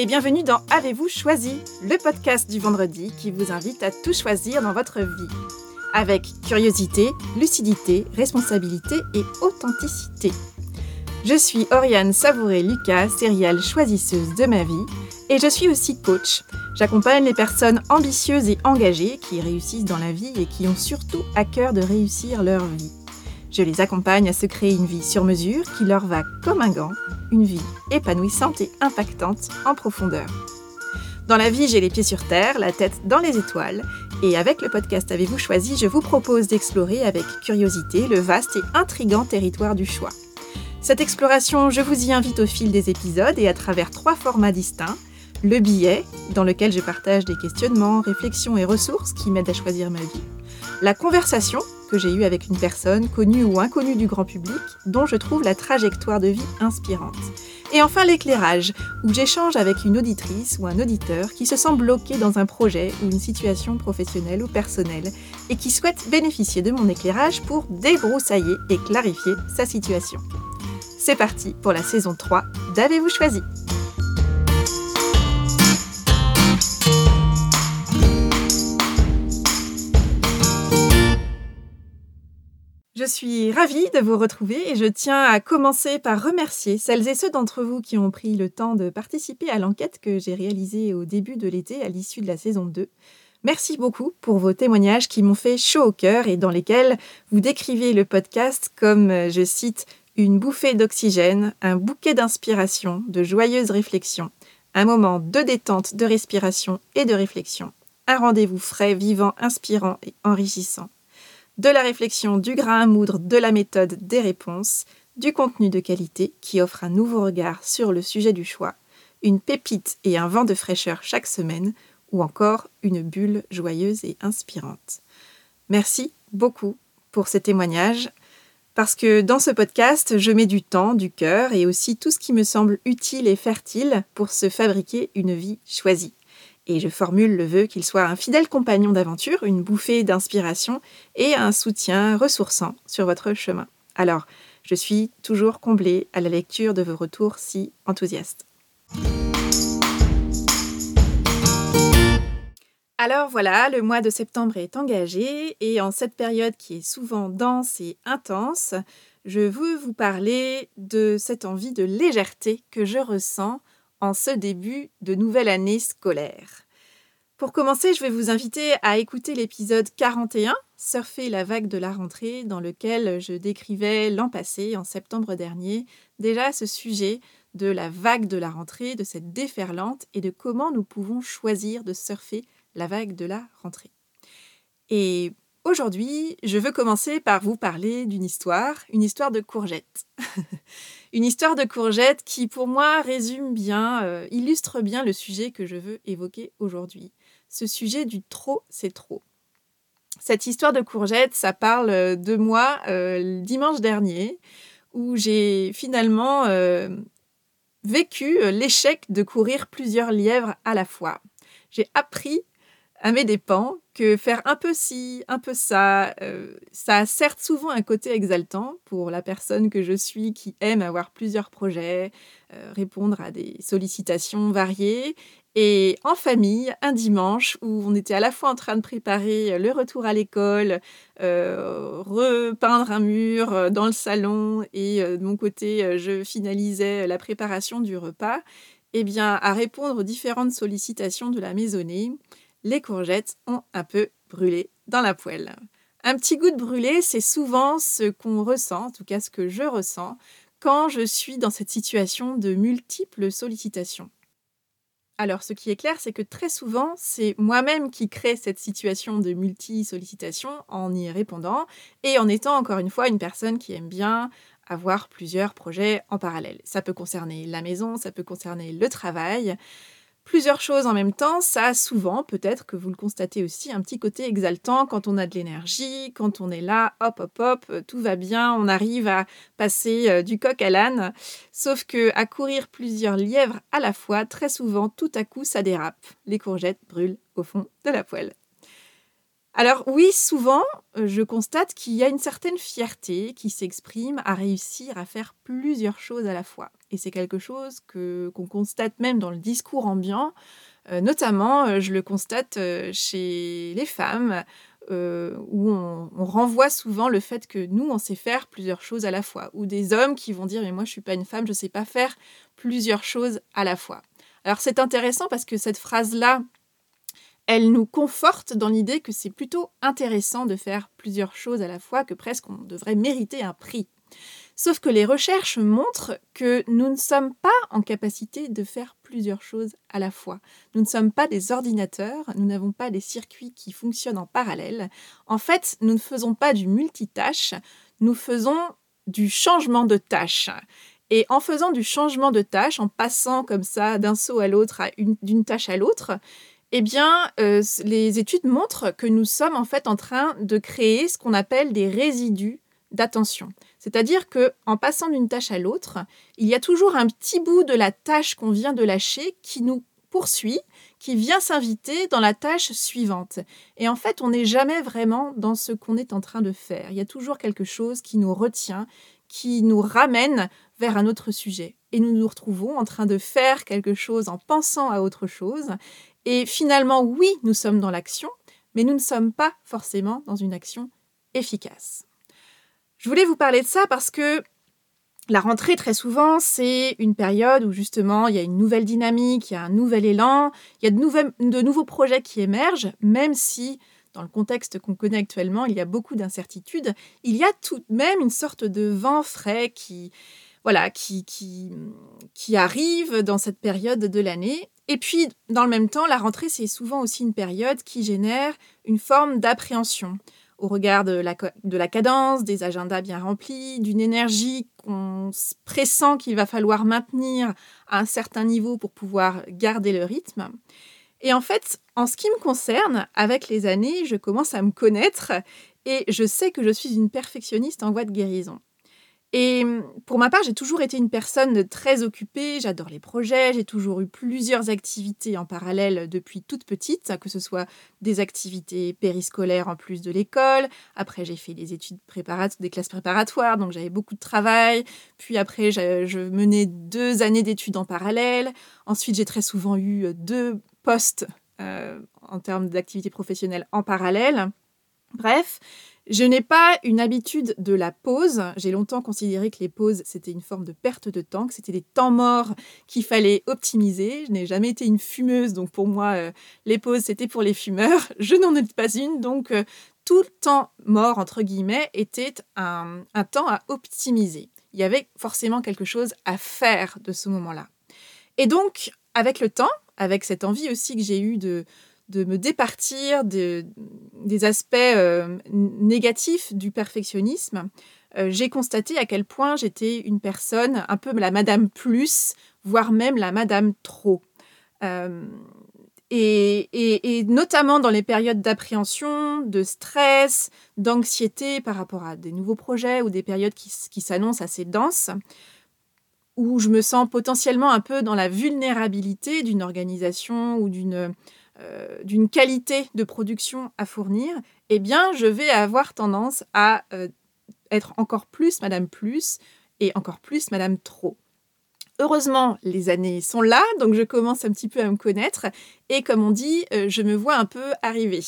et bienvenue dans Avez-vous choisi, le podcast du vendredi qui vous invite à tout choisir dans votre vie. Avec curiosité, lucidité, responsabilité et authenticité. Je suis Oriane Savouré-Lucas, céréale choisisseuse de ma vie, et je suis aussi coach. J'accompagne les personnes ambitieuses et engagées qui réussissent dans la vie et qui ont surtout à cœur de réussir leur vie. Je les accompagne à se créer une vie sur mesure qui leur va comme un gant, une vie épanouissante et impactante en profondeur. Dans la vie, j'ai les pieds sur terre, la tête dans les étoiles, et avec le podcast Avez-vous choisi, je vous propose d'explorer avec curiosité le vaste et intrigant territoire du choix. Cette exploration, je vous y invite au fil des épisodes et à travers trois formats distincts. Le billet, dans lequel je partage des questionnements, réflexions et ressources qui m'aident à choisir ma vie. La conversation, que j'ai eue avec une personne, connue ou inconnue du grand public, dont je trouve la trajectoire de vie inspirante. Et enfin l'éclairage, où j'échange avec une auditrice ou un auditeur qui se sent bloqué dans un projet ou une situation professionnelle ou personnelle et qui souhaite bénéficier de mon éclairage pour débroussailler et clarifier sa situation. C'est parti pour la saison 3 d'Avez-vous choisi? Je suis ravie de vous retrouver et je tiens à commencer par remercier celles et ceux d'entre vous qui ont pris le temps de participer à l'enquête que j'ai réalisée au début de l'été à l'issue de la saison 2. Merci beaucoup pour vos témoignages qui m'ont fait chaud au cœur et dans lesquels vous décrivez le podcast comme, je cite, une bouffée d'oxygène, un bouquet d'inspiration, de joyeuses réflexions, un moment de détente, de respiration et de réflexion, un rendez-vous frais, vivant, inspirant et enrichissant de la réflexion, du grain à moudre, de la méthode, des réponses, du contenu de qualité qui offre un nouveau regard sur le sujet du choix, une pépite et un vent de fraîcheur chaque semaine, ou encore une bulle joyeuse et inspirante. Merci beaucoup pour ces témoignages, parce que dans ce podcast, je mets du temps, du cœur et aussi tout ce qui me semble utile et fertile pour se fabriquer une vie choisie et je formule le vœu qu'il soit un fidèle compagnon d'aventure, une bouffée d'inspiration et un soutien ressourçant sur votre chemin. Alors, je suis toujours comblée à la lecture de vos retours si enthousiastes. Alors voilà, le mois de septembre est engagé et en cette période qui est souvent dense et intense, je veux vous parler de cette envie de légèreté que je ressens en ce début de nouvelle année scolaire. Pour commencer, je vais vous inviter à écouter l'épisode 41, Surfer la vague de la rentrée, dans lequel je décrivais l'an passé, en septembre dernier, déjà ce sujet de la vague de la rentrée, de cette déferlante et de comment nous pouvons choisir de surfer la vague de la rentrée. Et Aujourd'hui, je veux commencer par vous parler d'une histoire, une histoire de courgette. une histoire de courgette qui, pour moi, résume bien, euh, illustre bien le sujet que je veux évoquer aujourd'hui. Ce sujet du trop, c'est trop. Cette histoire de courgette, ça parle de moi euh, dimanche dernier, où j'ai finalement euh, vécu l'échec de courir plusieurs lièvres à la fois. J'ai appris à mes dépens que faire un peu ci, un peu ça, euh, ça a certes souvent un côté exaltant pour la personne que je suis qui aime avoir plusieurs projets, euh, répondre à des sollicitations variées. Et en famille, un dimanche où on était à la fois en train de préparer le retour à l'école, euh, repeindre un mur dans le salon et de mon côté, je finalisais la préparation du repas, eh bien, à répondre aux différentes sollicitations de la maisonnée, les courgettes ont un peu brûlé dans la poêle. Un petit goût de brûlé, c'est souvent ce qu'on ressent, en tout cas ce que je ressens, quand je suis dans cette situation de multiples sollicitations. Alors, ce qui est clair, c'est que très souvent, c'est moi-même qui crée cette situation de multi-sollicitation en y répondant et en étant encore une fois une personne qui aime bien avoir plusieurs projets en parallèle. Ça peut concerner la maison, ça peut concerner le travail plusieurs choses en même temps, ça a souvent, peut-être que vous le constatez aussi, un petit côté exaltant quand on a de l'énergie, quand on est là, hop, hop, hop, euh, tout va bien, on arrive à passer euh, du coq à l'âne. Sauf que à courir plusieurs lièvres à la fois, très souvent, tout à coup, ça dérape. Les courgettes brûlent au fond de la poêle. Alors oui, souvent, euh, je constate qu'il y a une certaine fierté qui s'exprime à réussir à faire plusieurs choses à la fois. Et c'est quelque chose que qu'on constate même dans le discours ambiant. Euh, notamment, euh, je le constate chez les femmes, où on, on, renvoie souvent le fait que nous, on sait faire plusieurs choses à la fois. Ou des hommes qui vont dire, mais moi, je suis pas une femme, je ne sais pas faire plusieurs choses à la fois. Alors c'est intéressant parce que cette phrase-là, elle nous conforte dans l'idée que c'est plutôt intéressant de faire plusieurs choses à la fois, que presque on devrait mériter un prix. Sauf que les recherches montrent que nous ne sommes pas en capacité de faire plusieurs choses à la fois. Nous ne sommes pas des ordinateurs, nous n'avons pas des circuits qui fonctionnent en parallèle. En fait, nous ne faisons pas du multitâche, nous faisons du changement de tâche. Et en faisant du changement de tâche, en passant comme ça d'un saut à l'autre, d'une tâche à l'autre, eh bien, euh, les études montrent que nous sommes en fait en train de créer ce qu'on appelle des résidus d'attention. C'est-à-dire que en passant d'une tâche à l'autre, il y a toujours un petit bout de la tâche qu'on vient de lâcher qui nous poursuit, qui vient s'inviter dans la tâche suivante. Et en fait, on n'est jamais vraiment dans ce qu'on est en train de faire. Il y a toujours quelque chose qui nous retient, qui nous ramène vers un autre sujet. Et nous nous retrouvons en train de faire quelque chose en pensant à autre chose. Et finalement, oui, nous sommes dans l'action, mais nous ne sommes pas forcément dans une action efficace. Je voulais vous parler de ça parce que la rentrée, très souvent, c'est une période où justement il y a une nouvelle dynamique, il y a un nouvel élan, il y a de, nouveaux projets qui émergent, même si dans le contexte qu'on connaît actuellement, il y a beaucoup d'incertitudes, il y a tout de même une sorte de vent frais qui, voilà, qui arrive dans cette période de l'année. Et puis, dans le même temps, la rentrée, c'est souvent aussi une période qui génère une forme d'appréhension au regard de la, de la cadence, des agendas bien remplis, d'une énergie qu'on pressent qu'il va falloir maintenir à un certain niveau pour pouvoir garder le rythme. Et en fait, en ce qui me concerne, avec les années, je commence à me connaître et je sais que je suis une perfectionniste en voie de guérison. Et mmh, pour ma part, j'ai toujours été une personne très occupée, j'adore les projets, j'ai toujours eu plusieurs activités en parallèle depuis toute petite, que ce soit des activités périscolaires en plus de l'école, après j'ai fait des études préparatoires, des classes préparatoires, donc j'avais beaucoup de travail, puis après je menais deux années d'études en parallèle, ensuite j'ai très souvent eu deux postes euh, en termes d'activités professionnelles en parallèle. Bref, je n'ai pas une habitude de la pause. J'ai longtemps considéré que les pauses, c'était une forme de perte de temps, que c'était des temps morts qu'il fallait optimiser. Je n'ai jamais été une fumeuse, donc pour moi, euh, les pauses, c'était pour les fumeurs. Je n'en ai pas une, donc euh, tout le temps mort, entre guillemets, était un, un temps à optimiser. Il y avait forcément quelque chose à faire de ce moment-là. Et donc, avec le temps, avec cette envie aussi que j'ai eue de, de me départir des aspects euh, négatifs du perfectionnisme, euh, j'ai constaté à quel point j'étais une personne un peu la madame plus, voire même la madame trop. Euh, et, notamment dans les périodes d'appréhension, de stress, d'anxiété par rapport à des nouveaux projets ou des périodes qui, qui s'annoncent assez denses, où je me sens potentiellement un peu dans la vulnérabilité d'une organisation ou d'une euh, d'une qualité de production à fournir, eh bien, je vais avoir tendance à euh, être encore plus Madame Plus et encore plus Madame Trop. Heureusement, les années sont là, donc je commence un petit peu à me connaître et comme on dit, euh, je me vois un peu arriver.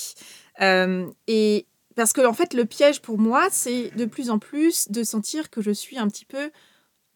et parce que en fait, le piège pour moi, c'est de plus en plus de sentir que je suis un petit peu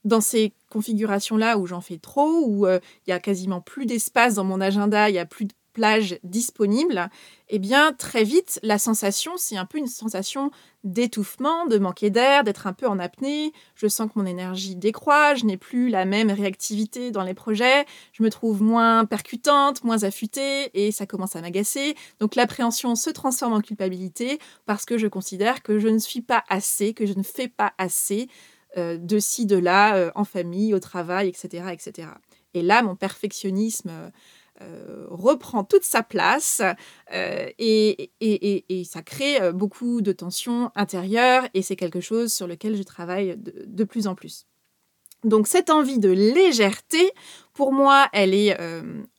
dans ces configurations-là où j'en fais trop, où il y a quasiment plus d'espace dans mon agenda, il y a plus de plage disponible, eh bien très vite la sensation, c'est un peu une sensation d'étouffement, de manquer d'air, d'être un peu en apnée. Je sens que mon énergie décroît, je n'ai plus la même réactivité dans les projets, je me trouve moins percutante, moins affûtée et ça commence à m'agacer. Donc l'appréhension se transforme en culpabilité parce que je considère que je ne suis pas assez, que je ne fais pas assez euh, de ci, de là, euh, en famille, au travail, etc., etc. Et là, mon perfectionnisme euh, reprend toute sa place euh, et, ça crée euh, beaucoup de tensions intérieures et c'est quelque chose sur lequel je travaille de, plus en plus. Donc cette envie de légèreté, pour moi, elle est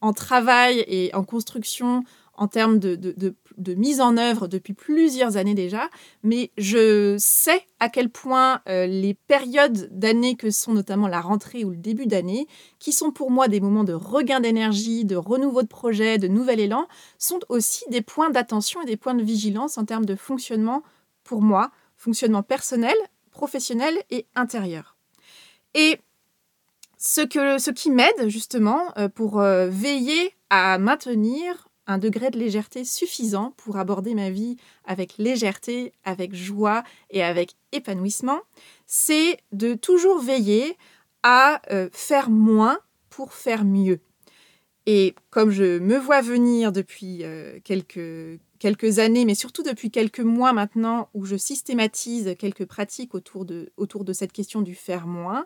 en travail et en construction en termes de, mise en œuvre depuis plusieurs années déjà, mais je sais à quel point euh, les périodes d'année que sont notamment la rentrée ou le début d'année, qui sont pour moi des moments de regain d'énergie, de renouveau de projet, de nouvel élan, sont aussi des points d'attention et des points de vigilance en termes de fonctionnement pour moi, fonctionnement personnel, professionnel et intérieur. Et ce, que, ce qui m'aide justement euh, pour euh, veiller à maintenir un degré de légèreté suffisant pour aborder ma vie avec légèreté, avec joie et avec épanouissement, c'est de toujours veiller à euh, faire moins pour faire mieux. Et comme je me vois venir depuis euh, quelques, années, mais surtout depuis quelques mois maintenant, où je systématise quelques pratiques autour de cette question du faire moins,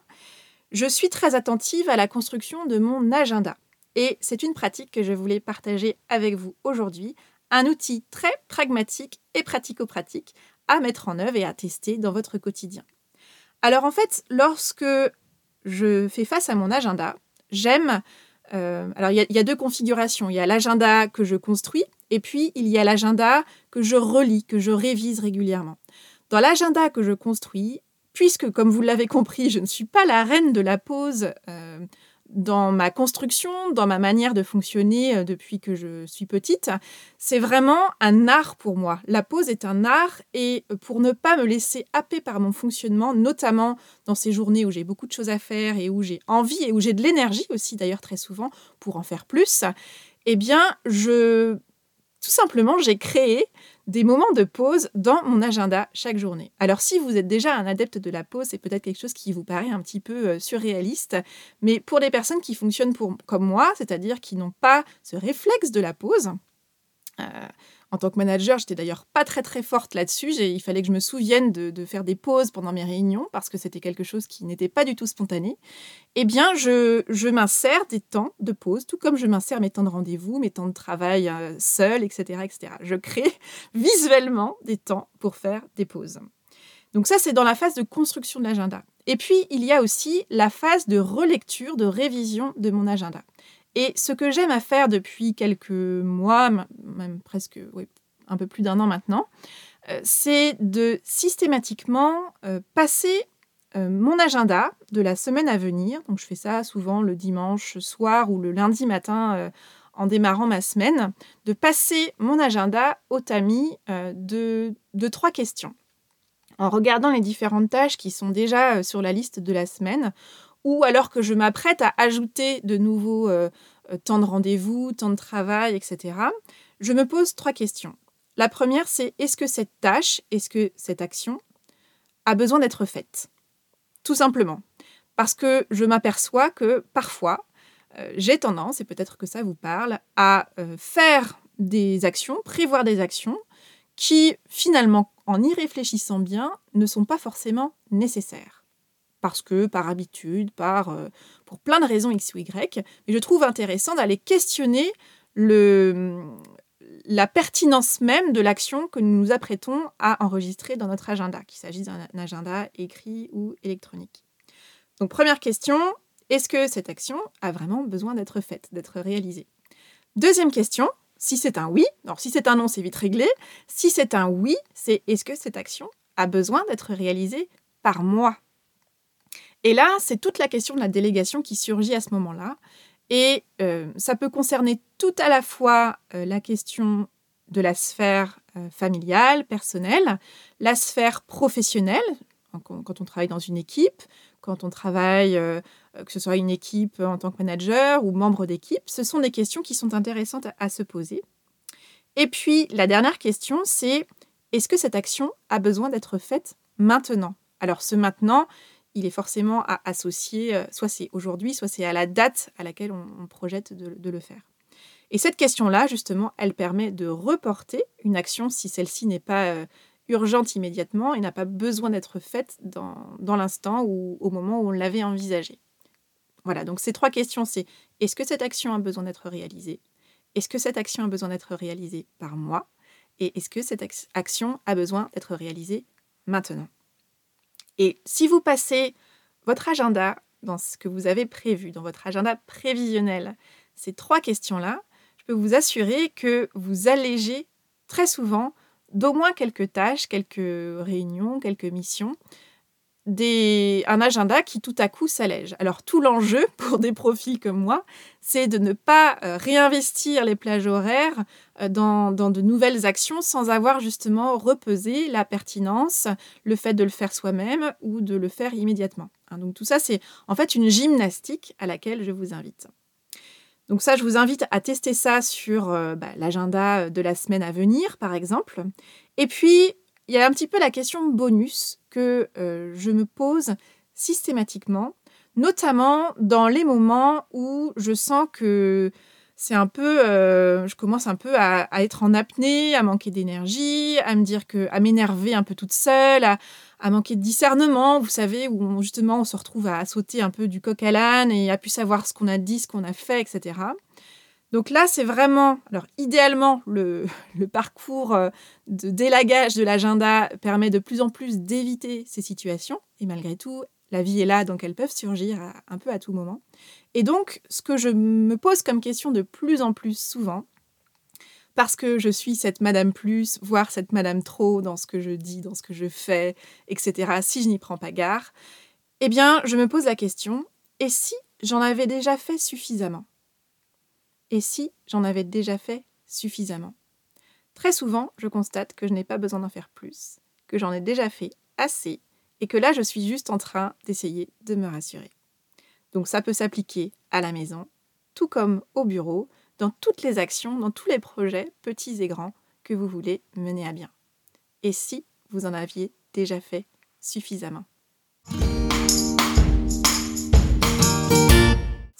je suis très attentive à la construction de mon agenda. Et c'est une pratique que je voulais partager avec vous aujourd'hui, un outil très pragmatique et pratico-pratique à mettre en œuvre et à tester dans votre quotidien. Alors en fait, lorsque je fais face à mon agenda, j'aime... Euh, alors il y, a deux configurations. Il y a l'agenda que je construis et puis il y a l'agenda que je relis, que je révise régulièrement. Dans l'agenda que je construis, puisque comme vous l'avez compris, je ne suis pas la reine de la pause euh, dans ma construction, dans ma manière de fonctionner euh, depuis que je suis petite, c'est vraiment un art pour moi. La pause est un art et pour ne pas me laisser happer par mon fonctionnement, notamment dans ces journées où j'ai beaucoup de choses à faire et où j'ai envie et où j'ai de l'énergie aussi d'ailleurs très souvent pour en faire plus, eh bien je tout simplement j'ai créé des moments de pause dans mon agenda chaque journée. Alors si vous êtes déjà un adepte de la pause, c'est peut-être quelque chose qui vous paraît un petit peu euh, surréaliste, mais pour les personnes qui fonctionnent pour, comme moi, c'est-à-dire qui n'ont pas ce réflexe de la pause, euh, en tant que manager, j'étais d'ailleurs pas très très forte là-dessus. Il fallait que je me souvienne de, faire des pauses pendant mes réunions parce que c'était quelque chose qui n'était pas du tout spontané. Eh bien, je, m'insère des temps de pause, tout comme je m'insère mes temps de rendez-vous, mes temps de travail euh, seul, etc., etc. Je crée visuellement des temps pour faire des pauses. Donc ça, c'est dans la phase de construction de l'agenda. Et puis, il y a aussi la phase de relecture, de révision de mon agenda. Et ce que j'aime à faire depuis quelques mois, même presque un peu plus d'un an maintenant, euh, c'est de systématiquement euh, passer euh, mon agenda de la semaine à venir. Donc je fais ça souvent le dimanche soir ou le lundi matin en démarrant ma semaine, de passer mon agenda au tamis de, de trois questions. En regardant les différentes tâches qui sont déjà sur la liste de la semaine, ou alors que je m'apprête à ajouter de nouveaux euh, euh, temps de rendez-vous, temps de travail, etc., je me pose trois questions. La première, c'est est-ce que cette tâche, est-ce que cette action a besoin d'être faite? Tout simplement. Parce que je m'aperçois que parfois, euh, j'ai tendance, et peut-être que ça vous parle, à faire des actions, prévoir des actions qui, finalement, en y réfléchissant bien, ne sont pas forcément nécessaires parce que, par habitude, par, euh, pour plein de raisons X ou Y. Mais je trouve intéressant d'aller questionner le, la pertinence même de l'action que nous nous apprêtons à enregistrer dans notre agenda, qu'il s'agisse d'un agenda écrit ou électronique. Donc première question, est-ce que cette action a vraiment besoin d'être faite, d'être réalisée? Deuxième question, si c'est un oui, alors si c'est un non, c'est vite réglé. Si c'est un oui, c'est est-ce que cette action a besoin d'être réalisée par moi? Et là, c'est toute la question de la délégation qui surgit à ce moment-là. Et euh, ça peut concerner tout à la fois euh, la question de la sphère euh, familiale, personnelle, la sphère professionnelle, quand on travaille dans une équipe, quand on travaille, que ce soit une équipe en tant que manager ou membre d'équipe, ce sont des questions qui sont intéressantes à se poser. Et puis, la dernière question, c'est est-ce que cette action a besoin d'être faite maintenant? Alors, ce maintenant, il est forcément à associer, euh, soit c'est aujourd'hui, soit c'est à la date à laquelle on, projette de, le faire. Et cette question-là, justement, elle permet de reporter une action si celle-ci n'est pas euh, urgente immédiatement et n'a pas besoin d'être faite dans, dans l'instant ou au moment où on l'avait envisagée. Voilà, donc ces trois questions, c'est est-ce que cette action a besoin d'être réalisée? Est-ce que cette action a besoin d'être réalisée par moi? Et est-ce que cette action a besoin d'être réalisée maintenant? Et si vous passez votre agenda dans ce que vous avez prévu, dans votre agenda prévisionnel, ces trois questions-là, je peux vous assurer que vous allégez très souvent d'au moins quelques tâches, quelques réunions, quelques missions, des, un agenda qui tout à coup s'allège. Alors tout l'enjeu pour des profils comme moi, c'est de ne pas euh, réinvestir les plages horaires euh, dans, dans, de nouvelles actions sans avoir justement repesé la pertinence, le fait de le faire soi-même ou de le faire immédiatement. Hein, donc tout ça, c'est en fait une gymnastique à laquelle je vous invite. Donc ça, je vous invite à tester ça sur euh, bah, l'agenda de la semaine à venir, par exemple. Et puis, il y a un petit peu la question bonus que euh, je me pose systématiquement, notamment dans les moments où je sens que c'est un peu, euh, je commence un peu à, être en apnée, à manquer d'énergie, à me dire que, à m'énerver un peu toute seule, à, manquer de discernement, vous savez, où justement on se retrouve à sauter un peu du coq à l'âne et à plus savoir ce qu'on a dit, ce qu'on a fait, etc. Donc là, c'est vraiment, alors idéalement, le, parcours euh, de délagage de l'agenda permet de plus en plus d'éviter ces situations. Et malgré tout, la vie est là, donc elles peuvent surgir un peu à tout moment. Et donc, ce que je me pose comme question de plus en plus souvent, parce que je suis cette Madame Plus, voire cette Madame Trop dans ce que je dis, dans ce que je fais, etc., si je n'y prends pas garde, eh bien, je me pose la question, et si j'en avais déjà fait suffisamment? Et si j'en avais déjà fait suffisamment? Très souvent, je constate que je n'ai pas besoin d'en faire plus, que j'en ai déjà fait assez, et que là, je suis juste en train d'essayer de me rassurer. Donc ça peut s'appliquer à la maison, tout comme au bureau, dans toutes les actions, dans tous les projets, petits et grands, que vous voulez mener à bien. Et si vous en aviez déjà fait suffisamment?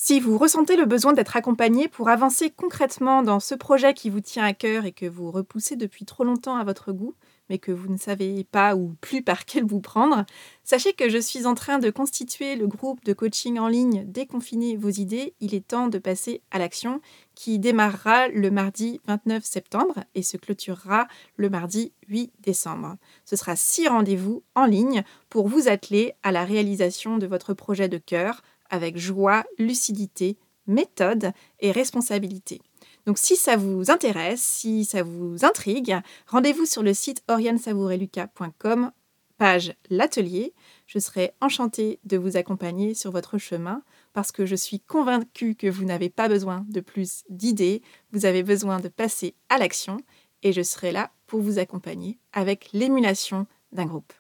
Si vous ressentez le besoin d'être accompagné pour avancer concrètement dans ce projet qui vous tient à cœur et que vous repoussez depuis trop longtemps à votre goût, mais que vous ne savez pas ou plus par quel vous prendre, sachez que je suis en train de constituer le groupe de coaching en ligne Déconfiner vos idées. Il est temps de passer à l'action qui démarrera le mardi 29 septembre et se clôturera le mardi 8 décembre. Ce sera six rendez-vous en ligne pour vous atteler à la réalisation de votre projet de cœur avec joie, lucidité, méthode et responsabilité. Donc si ça vous intéresse, si ça vous intrigue, rendez-vous sur le site oriansavoureluca.com, page l'atelier. Je serai enchantée de vous accompagner sur votre chemin parce que je suis convaincue que vous n'avez pas besoin de plus d'idées, vous avez besoin de passer à l'action et je serai là pour vous accompagner avec l'émulation d'un groupe.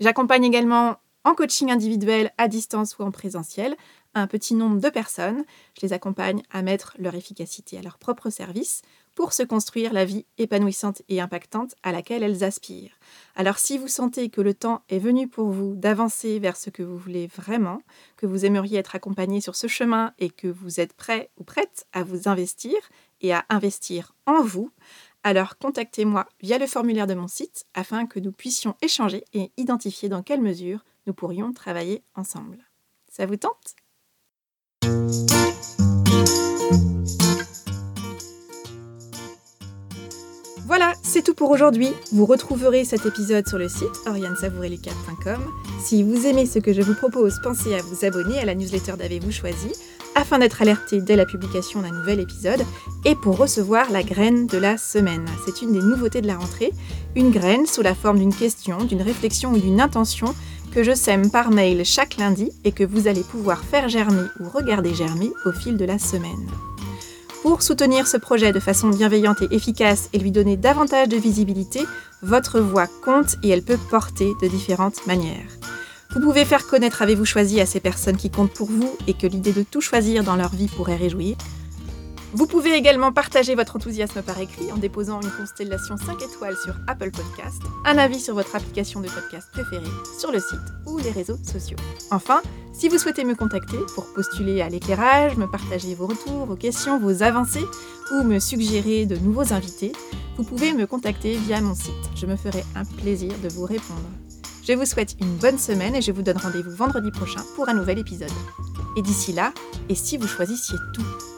J'accompagne également en coaching individuel à distance ou en présentiel un petit nombre de personnes. Je les accompagne à mettre leur efficacité à leur propre service pour se construire la vie épanouissante et impactante à laquelle elles aspirent. Alors si vous sentez que le temps est venu pour vous d'avancer vers ce que vous voulez vraiment, que vous aimeriez être accompagné sur ce chemin et que vous êtes prêt ou prête à vous investir et à investir en vous, alors contactez-moi via le formulaire de mon site afin que nous puissions échanger et identifier dans quelle mesure nous pourrions travailler ensemble. Ça vous tente? Voilà, c'est tout pour aujourd'hui. Vous retrouverez cet épisode sur le site oriansavoureluca.com. Si vous aimez ce que je vous propose, pensez à vous abonner à la newsletter d'Avez-vous choisi afin d'être alerté dès la publication d'un nouvel épisode et pour recevoir la graine de la semaine. C'est une des nouveautés de la rentrée, une graine sous la forme d'une question, d'une réflexion ou d'une intention que je sème par mail chaque lundi et que vous allez pouvoir faire germer ou regarder germer au fil de la semaine. Pour soutenir ce projet de façon bienveillante et efficace et lui donner davantage de visibilité, votre voix compte et elle peut porter de différentes manières. Vous pouvez faire connaître Avez-vous choisi à ces personnes qui comptent pour vous et que l'idée de tout choisir dans leur vie pourrait réjouir. Vous pouvez également partager votre enthousiasme par écrit en déposant une constellation 5 étoiles sur Apple Podcast, un avis sur votre application de podcast préférée, sur le site ou les réseaux sociaux. Enfin, si vous souhaitez me contacter pour postuler à l'éclairage, me partager vos retours, vos questions, vos avancées ou me suggérer de nouveaux invités, vous pouvez me contacter via mon site. Je me ferai un plaisir de vous répondre. Je vous souhaite une bonne semaine et je vous donne rendez-vous vendredi prochain pour un nouvel épisode. Et d'ici là, et si vous choisissiez tout?